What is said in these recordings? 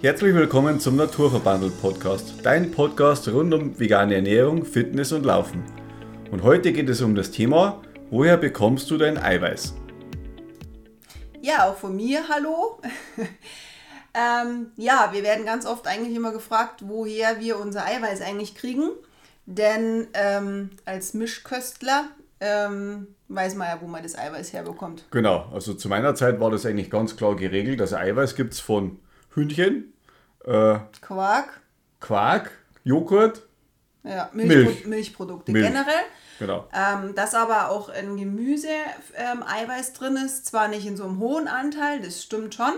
Herzlich willkommen zum Naturverbandelt Podcast, dein Podcast rund um vegane Ernährung, Fitness und Laufen. Und heute geht es um das Thema, woher bekommst du dein Eiweiß? Ja, auch von mir, hallo. ähm, ja, wir werden ganz oft eigentlich immer gefragt, woher wir unser Eiweiß eigentlich kriegen. Denn ähm, als Mischköstler ähm, weiß man ja, wo man das Eiweiß herbekommt. Genau, also zu meiner Zeit war das eigentlich ganz klar geregelt. Also Eiweiß gibt es von Hühnchen, äh, Quark, Quark, Joghurt, ja, Milch, Milch. Milchprodukte Milch. generell. Genau. Ähm, dass aber auch in Gemüse ähm, Eiweiß drin ist, zwar nicht in so einem hohen Anteil, das stimmt schon,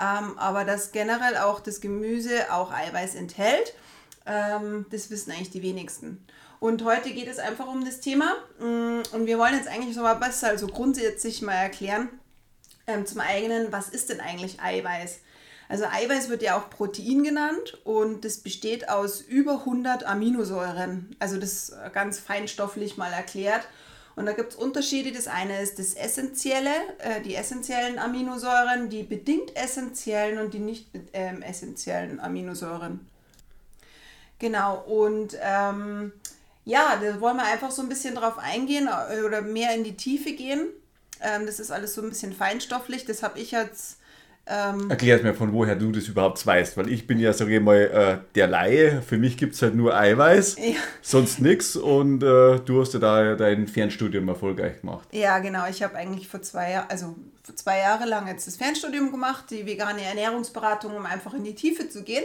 ähm, aber dass generell auch das Gemüse auch Eiweiß enthält, ähm, das wissen eigentlich die wenigsten. Und heute geht es einfach um das Thema mm, und wir wollen jetzt eigentlich so mal besser, also grundsätzlich mal erklären, ähm, zum eigenen, was ist denn eigentlich Eiweiß? Also Eiweiß wird ja auch Protein genannt und das besteht aus über 100 Aminosäuren. Also das ganz feinstofflich mal erklärt. Und da gibt es Unterschiede. Das eine ist das Essentielle, äh, die essentiellen Aminosäuren, die bedingt essentiellen und die nicht ähm, essentiellen Aminosäuren. Genau, und ähm, ja, da wollen wir einfach so ein bisschen drauf eingehen äh, oder mehr in die Tiefe gehen. Ähm, das ist alles so ein bisschen feinstofflich. Das habe ich jetzt ähm, Erklär mir, von woher du das überhaupt weißt, weil ich bin ja, sage ich mal, äh, der Laie. Für mich gibt es halt nur Eiweiß, ja. sonst nichts und äh, du hast ja da dein Fernstudium erfolgreich gemacht. Ja, genau. Ich habe eigentlich vor zwei Jahren, also vor zwei Jahre lang jetzt das Fernstudium gemacht, die vegane Ernährungsberatung, um einfach in die Tiefe zu gehen.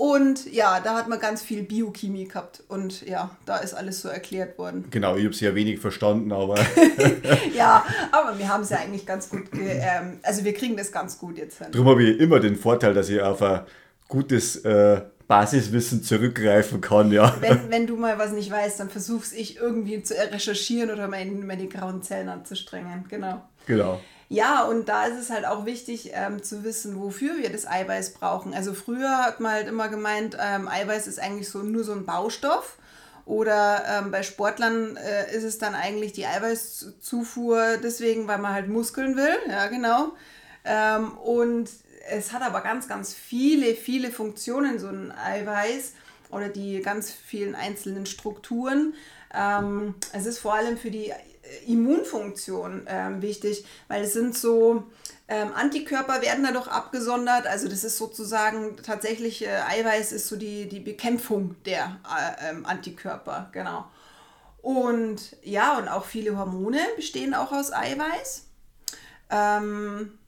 Und ja, da hat man ganz viel Biochemie gehabt. Und ja, da ist alles so erklärt worden. Genau, ich habe es ja wenig verstanden, aber. ja, aber wir haben es ja eigentlich ganz gut. Ähm, also wir kriegen das ganz gut jetzt hin. Darum habe ich immer den Vorteil, dass ich auf ein gutes äh, Basiswissen zurückgreifen kann, ja. Wenn, wenn du mal was nicht weißt, dann versuch's ich irgendwie zu recherchieren oder meine, meine grauen Zellen anzustrengen. Genau. Genau. Ja, und da ist es halt auch wichtig ähm, zu wissen, wofür wir das Eiweiß brauchen. Also früher hat man halt immer gemeint, ähm, Eiweiß ist eigentlich so nur so ein Baustoff. Oder ähm, bei Sportlern äh, ist es dann eigentlich die Eiweißzufuhr deswegen, weil man halt Muskeln will. Ja, genau. Ähm, und es hat aber ganz, ganz viele, viele Funktionen, so ein Eiweiß oder die ganz vielen einzelnen Strukturen. Ähm, es ist vor allem für die Immunfunktion ähm, wichtig, weil es sind so ähm, Antikörper werden dadurch abgesondert. Also das ist sozusagen tatsächlich äh, Eiweiß ist so die, die Bekämpfung der äh, ähm, Antikörper, genau. Und ja, und auch viele Hormone bestehen auch aus Eiweiß. Ähm,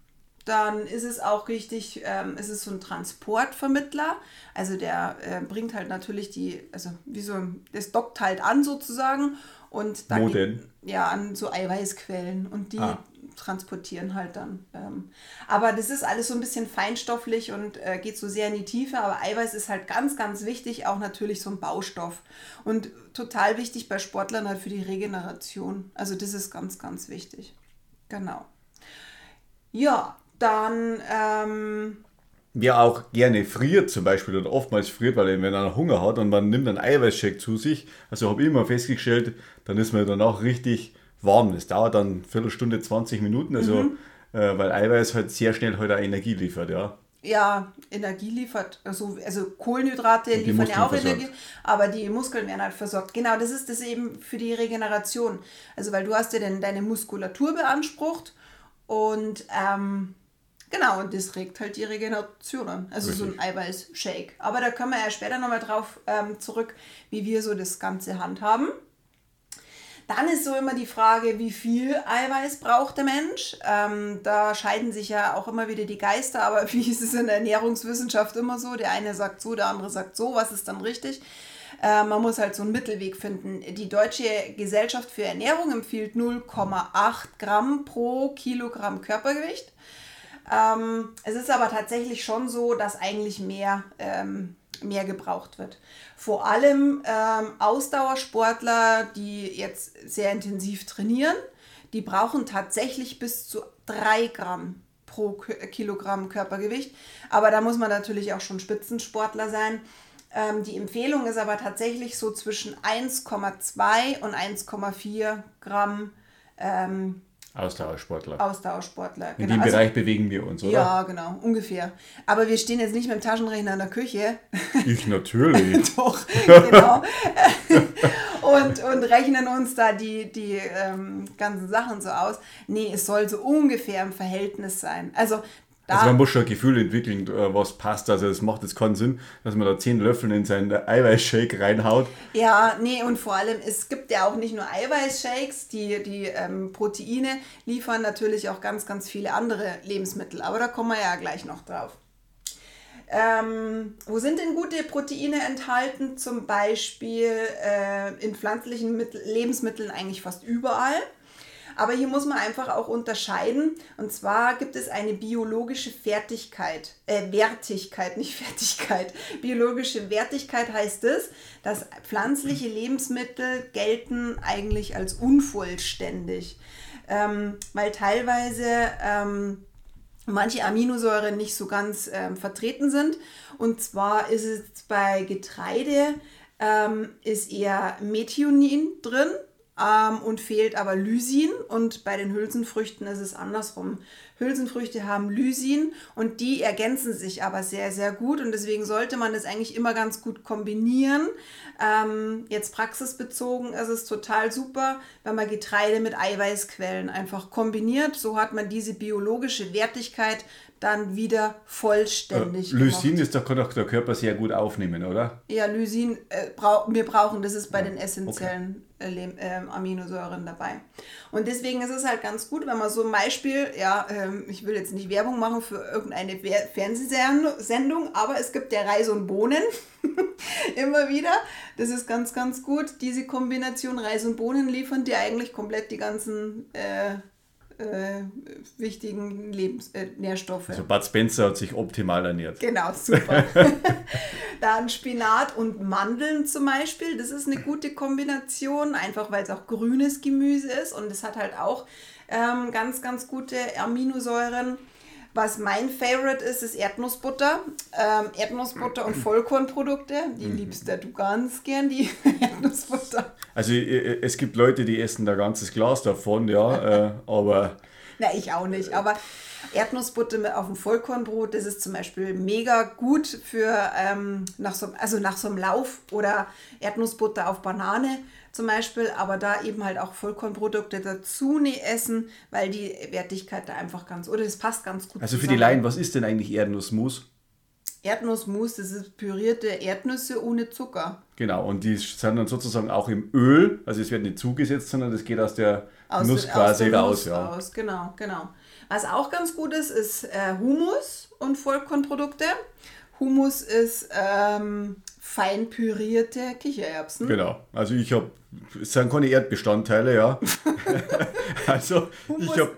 dann ist es auch richtig, ähm, ist es so ein Transportvermittler. Also der äh, bringt halt natürlich die, also wie so, das dockt halt an sozusagen und dann Wo denn? ja an so Eiweißquellen und die ah. transportieren halt dann. Ähm, aber das ist alles so ein bisschen feinstofflich und äh, geht so sehr in die Tiefe. Aber Eiweiß ist halt ganz, ganz wichtig, auch natürlich so ein Baustoff und total wichtig bei Sportlern halt für die Regeneration. Also das ist ganz, ganz wichtig. Genau. Ja, dann ähm, wer auch gerne friert zum Beispiel oder oftmals friert, weil wenn er Hunger hat und man nimmt einen Eiweißshake zu sich, also habe ich immer festgestellt, dann ist man danach richtig warm. Das dauert dann eine Viertelstunde, 20 Minuten, also mhm. äh, weil Eiweiß halt sehr schnell halt Energie liefert, ja. Ja, Energie liefert, also, also Kohlenhydrate liefern Muskeln ja auch versorgt. Energie, aber die Muskeln werden halt versorgt. Genau, das ist das eben für die Regeneration. Also weil du hast ja dann deine Muskulatur beansprucht und ähm, Genau, und das regt halt die Regeneration an. Also Richtig. so ein Eiweiß-Shake. Aber da kommen wir ja später nochmal drauf ähm, zurück, wie wir so das Ganze handhaben. Dann ist so immer die Frage, wie viel Eiweiß braucht der Mensch? Ähm, da scheiden sich ja auch immer wieder die Geister, aber wie ist es in der Ernährungswissenschaft immer so? Der eine sagt so, der andere sagt so, was ist dann richtig? Äh, man muss halt so einen Mittelweg finden. Die Deutsche Gesellschaft für Ernährung empfiehlt 0,8 Gramm pro Kilogramm Körpergewicht. Ähm, es ist aber tatsächlich schon so, dass eigentlich mehr, ähm, mehr gebraucht wird. Vor allem ähm, Ausdauersportler, die jetzt sehr intensiv trainieren, die brauchen tatsächlich bis zu 3 Gramm pro Kilogramm Körpergewicht. Aber da muss man natürlich auch schon Spitzensportler sein. Ähm, die Empfehlung ist aber tatsächlich so zwischen 1,2 und 1,4 Gramm ähm, Ausdauersportler. Ausdauersportler. In genau. dem also, Bereich bewegen wir uns, oder? Ja, genau, ungefähr. Aber wir stehen jetzt nicht mit dem Taschenrechner in der Küche. Ich natürlich. Doch, genau. und, und rechnen uns da die, die ähm, ganzen Sachen so aus. Nee, es soll so ungefähr im Verhältnis sein. Also da also man muss schon ein Gefühl entwickeln, äh, was passt. Also es macht jetzt keinen Sinn, dass man da zehn Löffel in seinen Eiweißshake reinhaut. Ja, nee, und vor allem, es gibt ja auch nicht nur Eiweißshakes, die, die ähm, Proteine liefern natürlich auch ganz, ganz viele andere Lebensmittel. Aber da kommen wir ja gleich noch drauf. Ähm, wo sind denn gute Proteine enthalten? Zum Beispiel äh, in pflanzlichen Mittel Lebensmitteln eigentlich fast überall. Aber hier muss man einfach auch unterscheiden. Und zwar gibt es eine biologische Fertigkeit, äh, Wertigkeit, nicht Fertigkeit. Biologische Wertigkeit heißt es, dass pflanzliche Lebensmittel gelten eigentlich als unvollständig. Ähm, weil teilweise ähm, manche Aminosäuren nicht so ganz ähm, vertreten sind. Und zwar ist es bei Getreide ähm, ist eher Methionin drin ähm, und fehlt aber Lysin und bei den Hülsenfrüchten ist es andersrum. Hülsenfrüchte haben Lysin und die ergänzen sich aber sehr, sehr gut und deswegen sollte man das eigentlich immer ganz gut kombinieren. Ähm, jetzt praxisbezogen ist es total super, wenn man Getreide mit Eiweißquellen einfach kombiniert. So hat man diese biologische Wertigkeit dann wieder vollständig. Äh, Lysin ist doch, kann doch der Körper sehr gut aufnehmen, oder? Ja, Lysin äh, brau wir brauchen, das ist bei ja. den essentiellen okay. äh, Aminosäuren dabei. Und deswegen ist es halt ganz gut, wenn man so ein Beispiel, ja, ähm, ich will jetzt nicht Werbung machen für irgendeine Fernsehsendung, aber es gibt der Reis und Bohnen immer wieder. Das ist ganz, ganz gut. Diese Kombination Reis und Bohnen liefern dir eigentlich komplett die ganzen äh, äh, wichtigen Lebens äh, Nährstoffe. Also Bud Spencer hat sich optimal ernährt. Genau, super. Dann Spinat und Mandeln zum Beispiel, das ist eine gute Kombination, einfach weil es auch grünes Gemüse ist und es hat halt auch ähm, ganz, ganz gute Aminosäuren. Was mein Favorite ist, ist Erdnussbutter. Ähm, Erdnussbutter und Vollkornprodukte. Die mhm. liebst du ganz gern, die Erdnussbutter. Also es gibt Leute, die essen da ganzes Glas davon, ja, äh, aber... Na, ich auch nicht, aber Erdnussbutter auf dem Vollkornbrot, das ist zum Beispiel mega gut für ähm, nach so, also nach so einem Lauf oder Erdnussbutter auf Banane zum Beispiel, aber da eben halt auch Vollkornprodukte dazu ne essen, weil die Wertigkeit da einfach ganz, oder das passt ganz gut Also für zusammen. die Laien, was ist denn eigentlich Erdnussmus? Erdnussmus, das ist pürierte Erdnüsse ohne Zucker. Genau, und die sind dann sozusagen auch im Öl, also es wird nicht zugesetzt, sondern das geht aus der aus Nuss quasi aus raus. Nuss ja. Raus. Genau, genau. Was auch ganz gut ist, ist äh, Humus und Vollkornprodukte. Humus ist ähm, fein pürierte Kichererbsen. Genau. Also ich habe, es sind keine Erdbestandteile, ja. also ich habe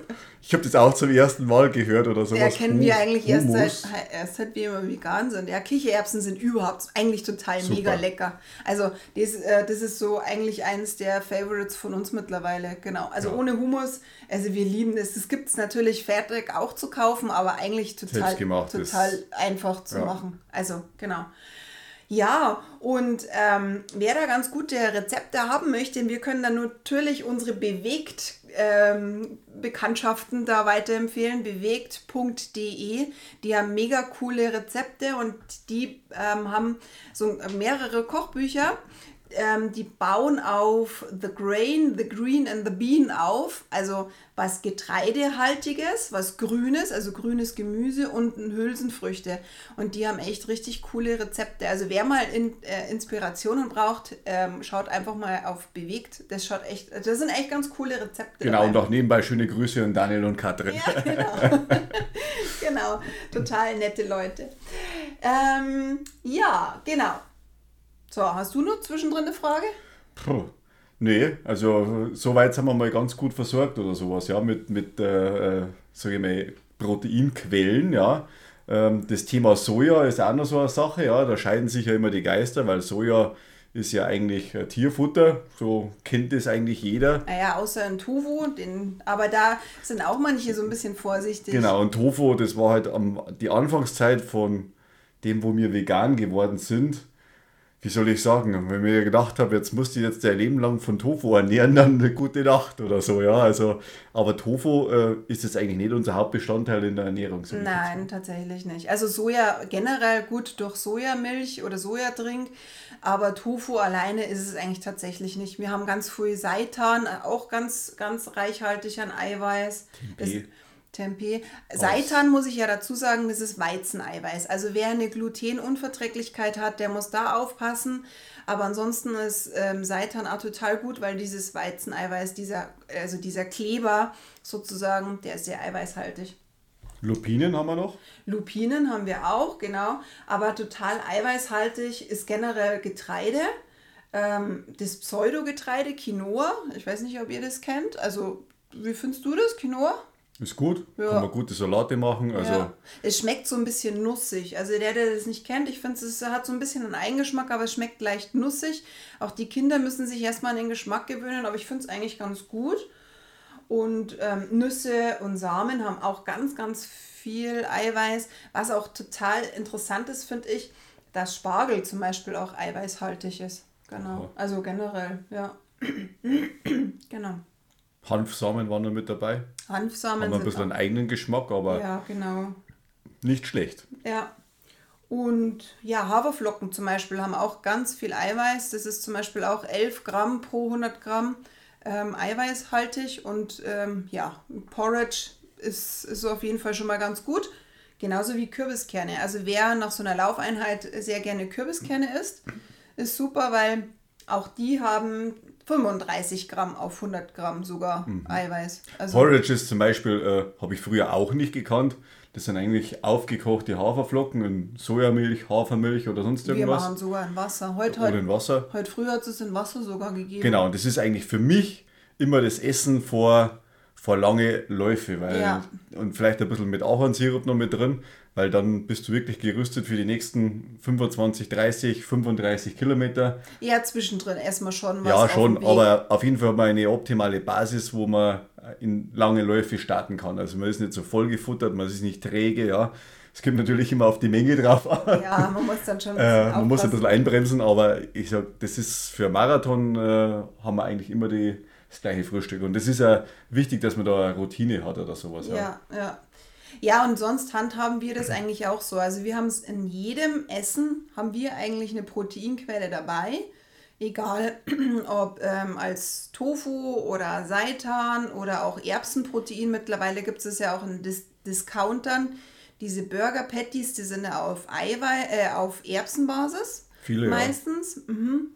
ich hab das auch zum ersten Mal gehört oder sowas. Ja, kennen wir eigentlich erst seit, erst seit wir immer vegan sind. Ja, Kichererbsen sind überhaupt eigentlich total Super. mega lecker. Also das, äh, das ist so eigentlich eines der Favorites von uns mittlerweile. Genau. Also ja. ohne Humus, also wir lieben es. Das gibt es natürlich fertig auch zu kaufen, aber eigentlich total, total einfach zu ja. machen. Also genau. Ja, und ähm, wer da ganz gute Rezepte haben möchte, wir können dann natürlich unsere bewegt ähm, Bekanntschaften da weiterempfehlen, bewegt.de. Die haben mega coole Rezepte und die ähm, haben so mehrere Kochbücher ähm, die bauen auf The Grain, The Green and the Bean auf, also was Getreidehaltiges, was Grünes, also grünes Gemüse und Hülsenfrüchte. Und die haben echt richtig coole Rezepte. Also wer mal in, äh, Inspirationen braucht, ähm, schaut einfach mal auf Bewegt. Das schaut echt, das sind echt ganz coole Rezepte. Genau, dabei. und auch nebenbei schöne Grüße an Daniel und Katrin. Ja, genau. genau, total nette Leute. Ähm, ja, genau. So, hast du noch zwischendrin eine Frage? Puh. Nee, also soweit sind wir mal ganz gut versorgt oder sowas, ja, mit, mit äh, äh ich mal, Proteinquellen, ja. Ähm, das Thema Soja ist auch noch so eine Sache, ja, da scheiden sich ja immer die Geister, weil Soja ist ja eigentlich Tierfutter, so kennt es eigentlich jeder. Naja, außer ein Tofu, den, aber da sind auch manche so ein bisschen vorsichtig. Genau, und Tofu, das war halt am, die Anfangszeit von dem, wo wir vegan geworden sind, wie soll ich sagen, wenn mir gedacht habe, jetzt musst du jetzt dein Leben lang von Tofu ernähren, dann eine gute Nacht oder so, ja. Also, aber Tofu äh, ist jetzt eigentlich nicht unser Hauptbestandteil in der Ernährung. So Nein, tatsächlich nicht. Also Soja generell gut durch Sojamilch oder Sojadrink, aber Tofu alleine ist es eigentlich tatsächlich nicht. Wir haben ganz früh Seitan, auch ganz, ganz reichhaltig an Eiweiß. Tempeh. Tempeh. Seitan muss ich ja dazu sagen, das ist Weizeneiweiß. Also wer eine Glutenunverträglichkeit hat, der muss da aufpassen. Aber ansonsten ist ähm, Seitan auch total gut, weil dieses Weizeneiweiß, dieser, also dieser Kleber sozusagen, der ist sehr eiweißhaltig. Lupinen haben wir noch? Lupinen haben wir auch, genau. Aber total eiweißhaltig ist generell Getreide. Ähm, das Pseudogetreide, Quinoa. Ich weiß nicht, ob ihr das kennt. Also, wie findest du das, Quinoa? Ist gut, ja. kann man gute Salate machen. Also ja. Es schmeckt so ein bisschen nussig. Also der, der das nicht kennt, ich finde, es hat so ein bisschen einen Eigengeschmack, aber es schmeckt leicht nussig. Auch die Kinder müssen sich erstmal an den Geschmack gewöhnen, aber ich finde es eigentlich ganz gut. Und ähm, Nüsse und Samen haben auch ganz, ganz viel Eiweiß. Was auch total interessant ist, finde ich, dass Spargel zum Beispiel auch eiweißhaltig ist. Genau. Also generell, ja. genau. Hanfsamen waren noch mit dabei. Hanfsamen Haben ein bisschen einen eigenen Geschmack, aber ja, genau. nicht schlecht. Ja. Und ja, Haferflocken zum Beispiel haben auch ganz viel Eiweiß. Das ist zum Beispiel auch 11 Gramm pro 100 Gramm ähm, eiweißhaltig. Und ähm, ja, Porridge ist, ist auf jeden Fall schon mal ganz gut. Genauso wie Kürbiskerne. Also wer nach so einer Laufeinheit sehr gerne Kürbiskerne isst, ist super, weil auch die haben 35 Gramm auf 100 Gramm sogar mhm. Eiweiß. Also Porridge ist zum Beispiel, äh, habe ich früher auch nicht gekannt. Das sind eigentlich aufgekochte Haferflocken in Sojamilch, Hafermilch oder sonst irgendwas. Wir machen sogar in Wasser. Heute, heute, in Wasser. Heute früh hat es in Wasser sogar gegeben. Genau, und das ist eigentlich für mich immer das Essen vor, vor lange Läufe. Weil, ja. Und vielleicht ein bisschen mit Ahornsirup noch mit drin, weil dann bist du wirklich gerüstet für die nächsten 25, 30, 35 Kilometer. Ja, zwischendrin erstmal schon was. Ja, schon, aber auf jeden Fall mal eine optimale Basis, wo man in lange Läufe starten kann. Also man ist nicht so voll gefuttert, man ist nicht träge, ja. Es kommt natürlich immer auf die Menge drauf an. Ja, man muss dann schon ein äh, Man muss ein bisschen einbremsen, aber ich sage, das ist für Marathon, äh, haben wir eigentlich immer die, das gleiche Frühstück. Und das ist ja wichtig, dass man da eine Routine hat oder sowas. Ja, ja. ja. Ja, und sonst handhaben wir das eigentlich auch so. Also wir haben es in jedem Essen, haben wir eigentlich eine Proteinquelle dabei. Egal ob ähm, als Tofu oder Seitan oder auch Erbsenprotein. Mittlerweile gibt es ja auch in Dis Discountern. Diese Burger Patties, die sind ja auf, Eiwei äh, auf Erbsenbasis. Viele meistens. Ja. Mhm.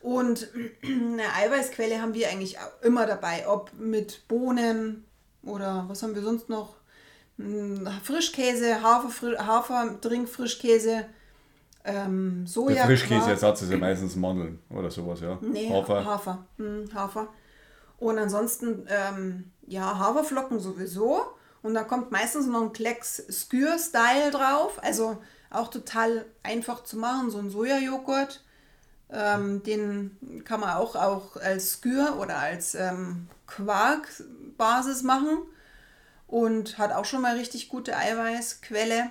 Und eine Eiweißquelle haben wir eigentlich immer dabei, ob mit Bohnen oder was haben wir sonst noch? Hm, Frischkäse, Hafer, Haferdrink, Frischkäse, ähm, Soja. Der Frischkäseersatz ist ja meistens Mandeln oder sowas, ja. Nee, Hafer. Hafer. Hm, Hafer. Und ansonsten, ähm, ja, Haferflocken sowieso. Und da kommt meistens noch ein Klecks Skür-Style drauf. Also auch total einfach zu machen, so ein Sojajoghurt. Ähm, den kann man auch, auch als Skür oder als ähm, Quarkbasis machen und hat auch schon mal richtig gute Eiweißquelle.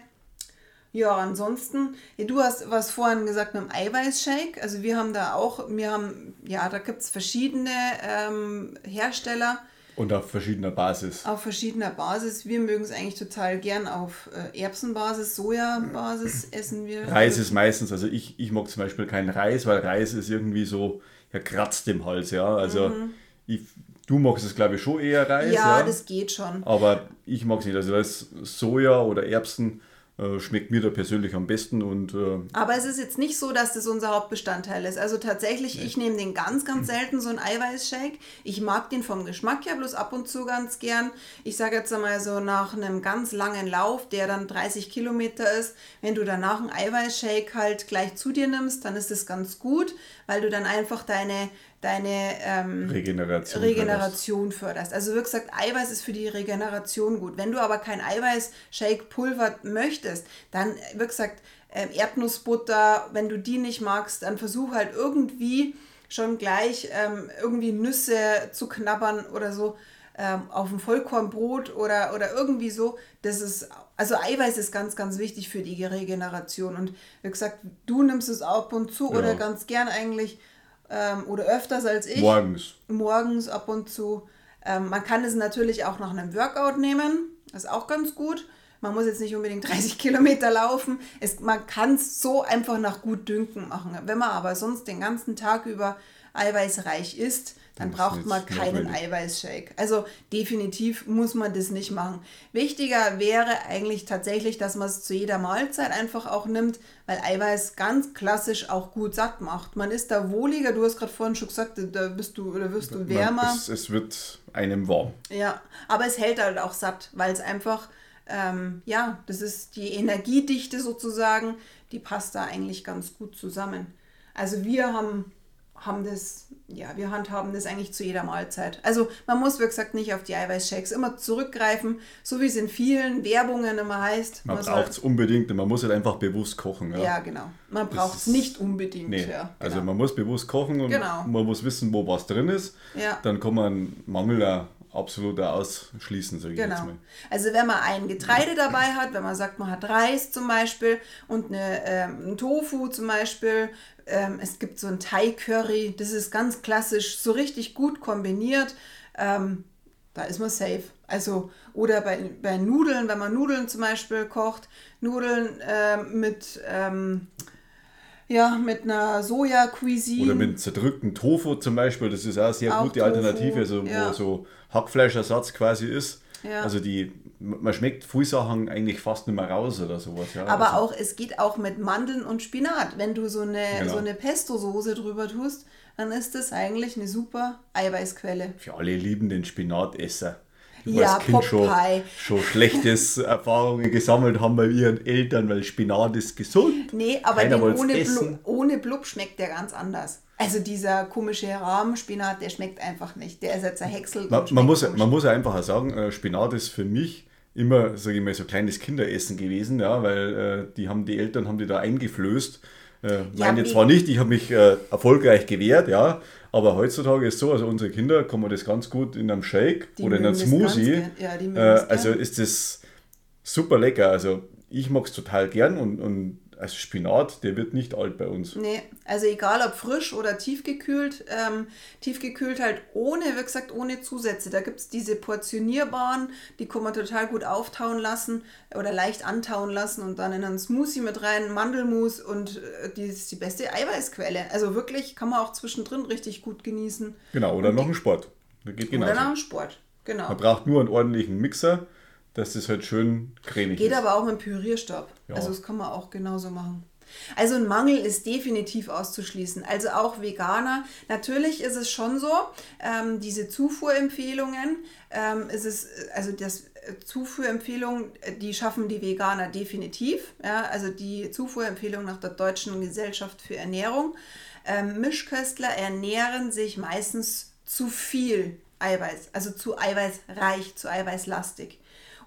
Ja, ansonsten, ja, du hast was vorhin gesagt mit dem Eiweißshake. Also wir haben da auch, wir haben, ja, da gibt es verschiedene ähm, Hersteller. Und auf verschiedener Basis. Auf verschiedener Basis. Wir mögen es eigentlich total gern auf äh, Erbsenbasis, Sojabasis essen wir. Reis ist meistens, also ich, ich mag zum Beispiel keinen Reis, weil Reis ist irgendwie so, ja, kratzt im Hals, ja. Also mhm. ich Du magst es, glaube ich, schon eher Reis. Ja, ja, das geht schon. Aber ich mag es nicht. Also das Soja oder Erbsen äh, schmeckt mir da persönlich am besten. Und, äh, Aber es ist jetzt nicht so, dass das unser Hauptbestandteil ist. Also tatsächlich, nee. ich nehme den ganz, ganz selten, so einen Eiweißshake. Ich mag den vom Geschmack ja bloß ab und zu ganz gern. Ich sage jetzt einmal so nach einem ganz langen Lauf, der dann 30 Kilometer ist, wenn du danach einen Eiweißshake halt gleich zu dir nimmst, dann ist das ganz gut, weil du dann einfach deine deine ähm, Regeneration, Regeneration förderst. Also wie gesagt, Eiweiß ist für die Regeneration gut. Wenn du aber kein Eiweiß-Shake-Pulver möchtest, dann, wie gesagt, äh, Erdnussbutter, wenn du die nicht magst, dann versuch halt irgendwie schon gleich ähm, irgendwie Nüsse zu knabbern oder so ähm, auf ein Vollkornbrot oder, oder irgendwie so. Das ist Also Eiweiß ist ganz, ganz wichtig für die Regeneration. Und wie gesagt, du nimmst es ab und zu ja. oder ganz gern eigentlich ähm, oder öfters als ich. Morgens. Morgens ab und zu. Ähm, man kann es natürlich auch nach einem Workout nehmen. Das ist auch ganz gut. Man muss jetzt nicht unbedingt 30 Kilometer laufen. Es, man kann es so einfach nach gut Dünken machen. Wenn man aber sonst den ganzen Tag über eiweißreich isst, dann braucht man keinen Eiweißshake. Also definitiv muss man das nicht machen. Wichtiger wäre eigentlich tatsächlich, dass man es zu jeder Mahlzeit einfach auch nimmt, weil Eiweiß ganz klassisch auch gut satt macht. Man ist da wohliger, du hast gerade vorhin schon gesagt, da bist du oder wirst du wärmer. Es, es wird einem warm. Ja, aber es hält halt auch satt, weil es einfach, ähm, ja, das ist die Energiedichte sozusagen, die passt da eigentlich ganz gut zusammen. Also wir haben haben das, ja, wir handhaben das eigentlich zu jeder Mahlzeit. Also man muss, wie gesagt, nicht auf die Eiweißshakes immer zurückgreifen, so wie es in vielen Werbungen immer heißt. Man, man braucht es unbedingt, man muss halt einfach bewusst kochen. Ja, ja genau. Man braucht es nicht unbedingt. Nee. Ja, also genau. Also man muss bewusst kochen und genau. man muss wissen, wo was drin ist. Ja. Dann kann man Mangel absolut ausschließen, sage ich genau. jetzt mal. Also wenn man ein Getreide dabei hat, wenn man sagt, man hat Reis zum Beispiel und eine, ähm, ein Tofu zum Beispiel, ähm, es gibt so ein Thai-Curry, das ist ganz klassisch, so richtig gut kombiniert. Ähm, da ist man safe. Also, oder bei, bei Nudeln, wenn man Nudeln zum Beispiel kocht, Nudeln äh, mit, ähm, ja, mit einer Soja-Cuisine. Oder mit zerdrückten Tofu zum Beispiel, das ist auch eine sehr auch gute Tofu, Alternative, also, ja. wo so Hackfleischersatz quasi ist. Ja. Also die, man schmeckt viele Sachen eigentlich fast nicht mehr raus oder sowas. Ja. Aber also, auch, es geht auch mit Mandeln und Spinat. Wenn du so eine, genau. so eine Pesto-Soße drüber tust, dann ist das eigentlich eine super Eiweißquelle. Für alle liebenden Spinatesser. Die ja, als Kind schon, schon schlechtes Erfahrungen gesammelt haben bei ihren Eltern, weil Spinat ist gesund. Nee, aber ohne, Blub, ohne Blub schmeckt der ganz anders. Also dieser komische Rahmenspinat, der schmeckt einfach nicht. Der ist jetzt zerhäckselt. Man, man muss, man muss einfach sagen, äh, Spinat ist für mich immer, sage ich mal, so kleines Kinderessen gewesen, ja, weil äh, die haben die Eltern haben die da eingeflößt. Äh, ja, meine zwar nicht, ich habe mich äh, erfolgreich gewehrt, ja, aber heutzutage ist so, also unsere Kinder kann man das ganz gut in einem Shake die oder in einem Smoothie. Ja, äh, also ist das super lecker. Also ich mag es total gern und, und also Spinat, der wird nicht alt bei uns. Nee, also egal ob frisch oder tiefgekühlt, ähm, tiefgekühlt halt ohne, wie gesagt, ohne Zusätze. Da gibt es diese portionierbaren, die kann man total gut auftauen lassen oder leicht antauen lassen und dann in einen Smoothie mit rein, Mandelmus und äh, die ist die beste Eiweißquelle. Also wirklich kann man auch zwischendrin richtig gut genießen. Genau, oder und noch ein Sport. Das geht genauso. Oder noch ein Sport, genau. Man braucht nur einen ordentlichen Mixer dass das halt schön cremig Geht ist. Geht aber auch mit Pürierstab. Ja. Also das kann man auch genauso machen. Also ein Mangel ist definitiv auszuschließen. Also auch Veganer. Natürlich ist es schon so, ähm, diese Zufuhrempfehlungen, ähm, ist es, also das äh, Zufuhrempfehlungen, die schaffen die Veganer definitiv. Ja, also die Zufuhrempfehlung nach der Deutschen Gesellschaft für Ernährung. Ähm, Mischköstler ernähren sich meistens zu viel Eiweiß, also zu eiweißreich, zu eiweißlastig.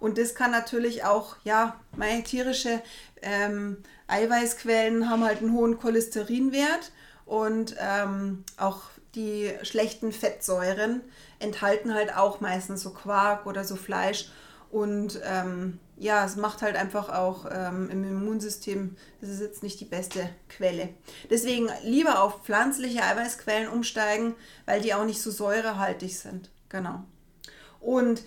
Und das kann natürlich auch, ja, meine tierische ähm, Eiweißquellen haben halt einen hohen Cholesterinwert und ähm, auch die schlechten Fettsäuren enthalten halt auch meistens so Quark oder so Fleisch. Und ähm, ja, es macht halt einfach auch ähm, im Immunsystem, das ist jetzt nicht die beste Quelle. Deswegen lieber auf pflanzliche Eiweißquellen umsteigen, weil die auch nicht so säurehaltig sind. Genau. Und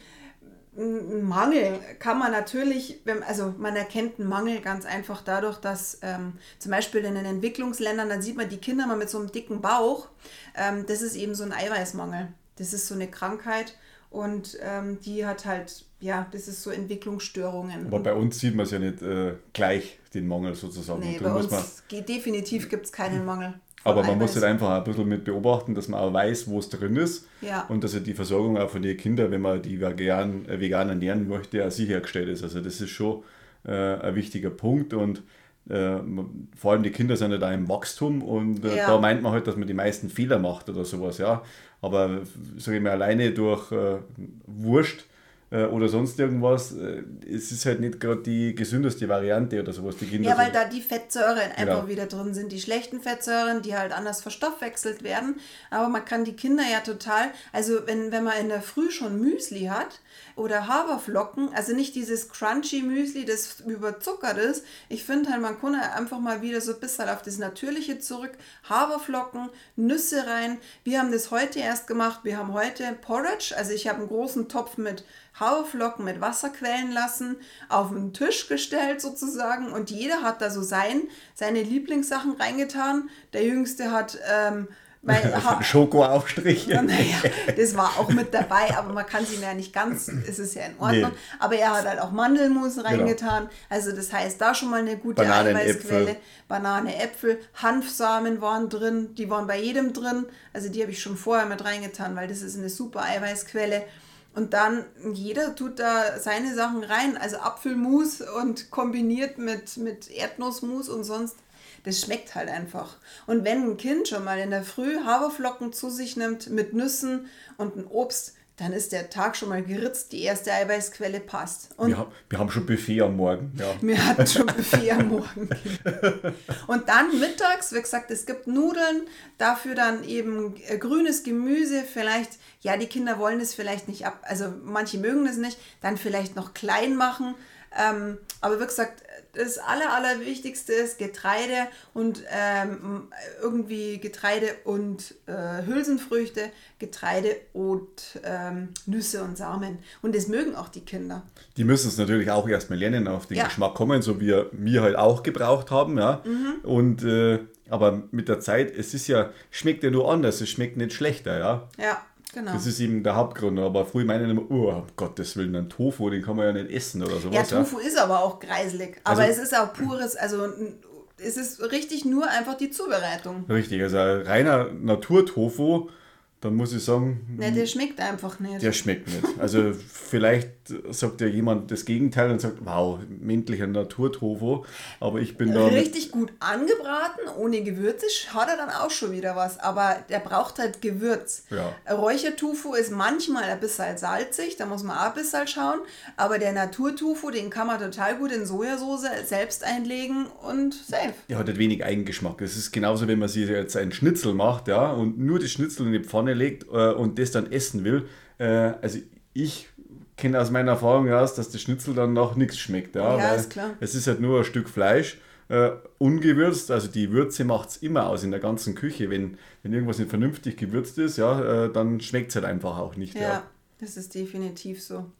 ein Mangel kann man natürlich, also man erkennt einen Mangel ganz einfach dadurch, dass ähm, zum Beispiel in den Entwicklungsländern, dann sieht man die Kinder mal mit so einem dicken Bauch, ähm, das ist eben so ein Eiweißmangel. Das ist so eine Krankheit und ähm, die hat halt, ja, das ist so Entwicklungsstörungen. Aber bei uns sieht man es ja nicht äh, gleich, den Mangel sozusagen. Nee, bei uns definitiv gibt es keinen Mangel. Aber man muss halt einfach ein bisschen mit beobachten, dass man auch weiß, wo es drin ist. Ja. Und dass ja die Versorgung auch von den Kindern, wenn man die vegan, äh, vegan ernähren möchte, auch sichergestellt ist. Also das ist schon äh, ein wichtiger Punkt. Und äh, vor allem die Kinder sind ja da im Wachstum und äh, ja. da meint man halt, dass man die meisten Fehler macht oder sowas, ja. Aber sage ich mal, alleine durch äh, Wurst oder sonst irgendwas. Äh, es ist halt nicht gerade die gesündeste Variante oder sowas. Die Kinder ja, weil da die Fettsäuren einfach genau. wieder drin sind. Die schlechten Fettsäuren, die halt anders verstoffwechselt werden. Aber man kann die Kinder ja total, also wenn, wenn man in der Früh schon Müsli hat, oder Haferflocken, also nicht dieses crunchy Müsli, das überzuckert ist. Ich finde halt, man kann einfach mal wieder so ein bisschen auf das Natürliche zurück. Haferflocken, Nüsse rein. Wir haben das heute erst gemacht. Wir haben heute Porridge, also ich habe einen großen Topf mit Haferflocken mit Wasser quellen lassen, auf den Tisch gestellt sozusagen und jeder hat da so sein, seine Lieblingssachen reingetan. Der Jüngste hat ähm, Schokoaufstrich. Naja, das war auch mit dabei, aber man kann sie ja nicht ganz, es ist ja in Ordnung. Nee. Aber er hat halt auch Mandelmus genau. reingetan. Genau. Also das heißt, da schon mal eine gute Bananen, Eiweißquelle. Äpfel. Banane, Äpfel, Hanfsamen waren drin, die waren bei jedem drin. Also die habe ich schon vorher mit reingetan, weil das ist eine super Eiweißquelle. Und dann, jeder tut da seine Sachen rein, also Apfelmus und kombiniert mit, mit Erdnussmus und sonst. Das schmeckt halt einfach. Und wenn ein Kind schon mal in der Früh Haferflocken zu sich nimmt mit Nüssen und ein Obst, dann ist der Tag schon mal geritzt, die erste Eiweißquelle passt. Und wir, haben, wir haben schon Buffet am Morgen. Ja. Wir hatten schon Buffet am Morgen. Und dann mittags, wie gesagt, es gibt Nudeln, dafür dann eben äh, grünes Gemüse, vielleicht, ja, die Kinder wollen es vielleicht nicht ab, also manche mögen es nicht, dann vielleicht noch klein machen. Ähm, aber wie gesagt, das Aller, Allerwichtigste ist Getreide und ähm, irgendwie Getreide und äh, Hülsenfrüchte, Getreide und ähm, Nüsse und Samen. Und das mögen auch die Kinder. Die müssen es natürlich auch erstmal lernen, auf den ja. Geschmack kommen, so wie wir halt auch gebraucht haben. Ja? Mhm. Und äh, aber mit der Zeit, es ist ja, schmeckt ja nur anders, es schmeckt nicht schlechter, ja. Ja. Genau. Das ist eben der Hauptgrund. Aber früher meinen immer, oh, um Gottes Willen, ein Tofu, den kann man ja nicht essen oder sowas. Ja, Tofu ja. ist aber auch greiselig. Aber also, es ist auch pures, also es ist richtig nur einfach die Zubereitung. Richtig, also reiner Naturtofu dann muss ich sagen. Ne, der schmeckt einfach nicht. Der schmeckt nicht. Also vielleicht sagt ja jemand das Gegenteil und sagt, wow, männlicher Naturtofu. Aber ich bin da. Richtig gut angebraten, ohne Gewürze, hat er dann auch schon wieder was. Aber der braucht halt Gewürz. Ja. Räuchertofu ist manchmal ein bisschen salzig, da muss man auch ein bisschen schauen. Aber der Naturtofu, den kann man total gut in Sojasauce selbst einlegen und safe. Der hat halt wenig Eigengeschmack. Es ist genauso, wenn man sich jetzt einen Schnitzel macht, ja, und nur die Schnitzel in die Pfanne legt äh, und das dann essen will. Äh, also ich kenne aus meiner Erfahrung heraus, dass der Schnitzel dann noch nichts schmeckt. Ja, ja ist klar. Es ist halt nur ein Stück Fleisch, äh, ungewürzt. Also die Würze macht es immer aus in der ganzen Küche. Wenn, wenn irgendwas nicht vernünftig gewürzt ist, ja, äh, dann schmeckt es halt einfach auch nicht. Ja, ja, das ist definitiv so.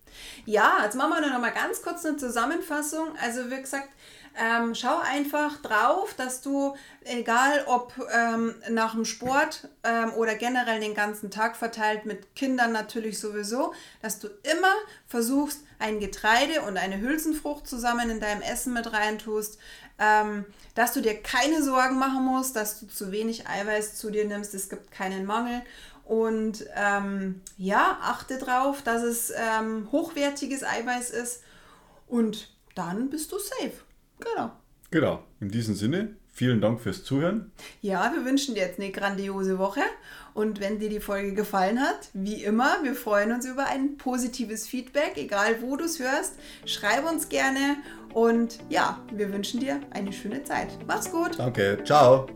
Ja, jetzt machen wir noch mal ganz kurz eine Zusammenfassung. Also wie gesagt, ähm, schau einfach drauf, dass du, egal ob ähm, nach dem Sport ähm, oder generell den ganzen Tag verteilt, mit Kindern natürlich sowieso, dass du immer versuchst, ein Getreide und eine Hülsenfrucht zusammen in deinem Essen mit reintust, ähm, dass du dir keine Sorgen machen musst, dass du zu wenig Eiweiß zu dir nimmst, es gibt keinen Mangel. Und ähm, ja, achte drauf, dass es ähm, hochwertiges Eiweiß ist und dann bist du safe. Genau. Genau. In diesem Sinne, vielen Dank fürs Zuhören. Ja, wir wünschen dir jetzt eine grandiose Woche. Und wenn dir die Folge gefallen hat, wie immer, wir freuen uns über ein positives Feedback, egal wo du es hörst. Schreib uns gerne und ja, wir wünschen dir eine schöne Zeit. Mach's gut. Danke. Ciao.